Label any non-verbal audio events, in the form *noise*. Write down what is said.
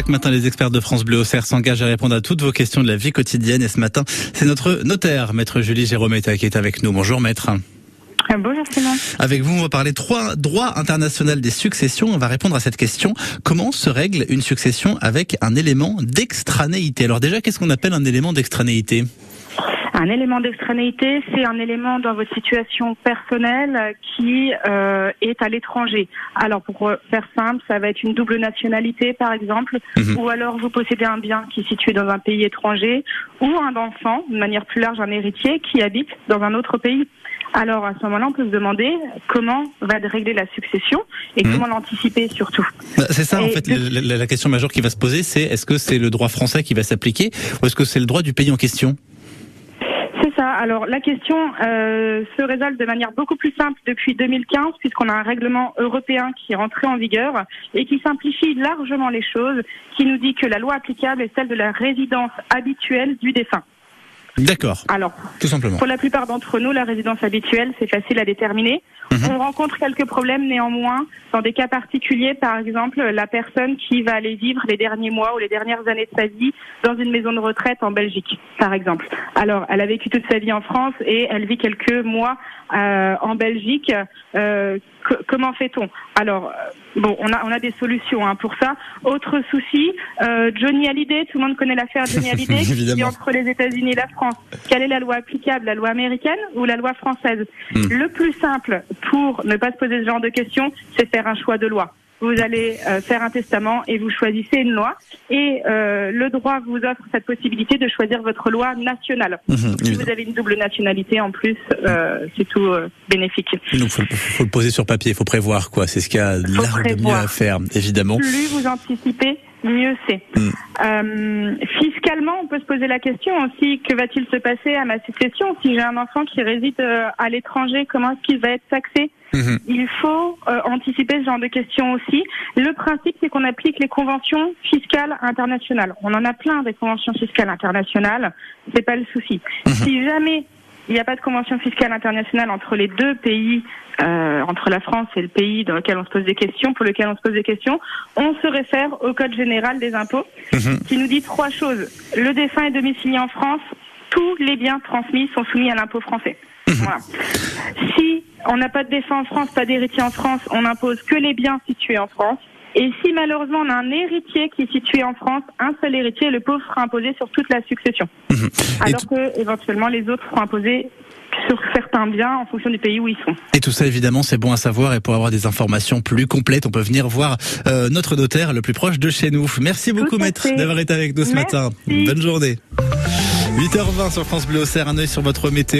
Chaque matin, les experts de France Bleu au s'engagent à répondre à toutes vos questions de la vie quotidienne. Et ce matin, c'est notre notaire, maître Julie Jérômeta, qui est avec nous. Bonjour, maître. Euh, bonjour Simon. Avec vous, on va parler trois droits international des successions. On va répondre à cette question. Comment se règle une succession avec un élément d'extranéité? Alors déjà, qu'est-ce qu'on appelle un élément d'extranéité? Un élément d'extranéité, c'est un élément dans votre situation personnelle qui euh, est à l'étranger. Alors pour faire simple, ça va être une double nationalité par exemple, Mhm. ou alors vous possédez un bien qui est situé dans un pays étranger, ou un enfant, de manière plus large un héritier, qui habite dans un autre pays. Alors à ce moment-là, on peut se demander comment va régler la succession et Mhm. comment l'anticiper surtout. Bah, C'est ça, en fait, de- la, la- la question majeure qui va se poser, c'est est-ce que c'est le droit français qui va s'appliquer ou est-ce que c'est le droit du pays en question? Alors la question euh, se résolve de manière beaucoup plus simple depuis 2015 puisqu'on a un règlement européen qui est rentré en vigueur et qui simplifie largement les choses, qui nous dit que la loi applicable est celle de la résidence habituelle du défunt. D'accord, Alors tout simplement. pour la plupart d'entre nous, la résidence habituelle, c'est facile à déterminer. Mhm. On rencontre quelques problèmes néanmoins dans des cas particuliers, par exemple la personne qui va aller vivre les derniers mois ou les dernières années de sa vie dans une maison de retraite en Belgique, par exemple. Alors, elle a vécu toute sa vie en France et elle vit quelques mois euh, en Belgique. Euh, co- comment fait-on Alors, euh, bon, on a, on a des solutions hein, pour ça. Autre souci, euh, Johnny Hallyday, tout le monde connaît l'affaire Johnny *laughs* Hallyday, qui Évidemment. entre les États-Unis et la France. Quelle est la loi applicable, la loi américaine ou la loi française Hmm. Le plus simple pour ne pas se poser ce genre de questions, c'est faire un choix de loi. Vous allez euh, faire un testament et vous choisissez une loi. Et euh, le droit vous offre cette possibilité de choisir votre loi nationale. Mhm, Si vous avez une double nationalité en plus, euh, c'est tout euh, bénéfique. Donc faut, faut le poser sur papier, il faut prévoir quoi. C'est ce qu'il y a l'art de mieux à faire, évidemment. Plus vous anticipez, mieux c'est. Mm. Euh, fiscalement, on peut se poser la question aussi que va-t-il se passer à ma succession si j'ai un enfant qui réside euh, à l'étranger? Comment est-ce qu'il va être taxé? Mhm. Il faut euh, anticiper ce genre de questions aussi. Le principe, c'est qu'on applique les conventions fiscales internationales. On en a plein des conventions fiscales internationales. C'est pas le souci. Mhm. Si jamais il n'y a pas de convention fiscale internationale entre les deux pays, euh, entre la France et le pays dans lequel on se pose des questions, pour lequel on se pose des questions, on se réfère au Code général des impôts, Mhm. qui nous dit trois choses. Le défunt est domicilié en France, tous les biens transmis sont soumis à l'impôt français. Voilà. Si on n'a pas de défunt en France, pas d'héritier en France, on n'impose que les biens situés en France. Et si malheureusement on a un héritier qui est situé en France, un seul héritier, le pauvre sera imposé sur toute la succession. Mhm. Alors que éventuellement les autres seront imposés sur certains biens en fonction du pays où ils sont. Et tout ça, évidemment, c'est bon à savoir. Et pour avoir des informations plus complètes, on peut venir voir euh, notre notaire le plus proche de chez nous. Merci beaucoup, maître, d'avoir été avec nous ce Merci. matin. Bonne journée. 8h20 sur France Bleu Auxerre, un œil sur votre météo.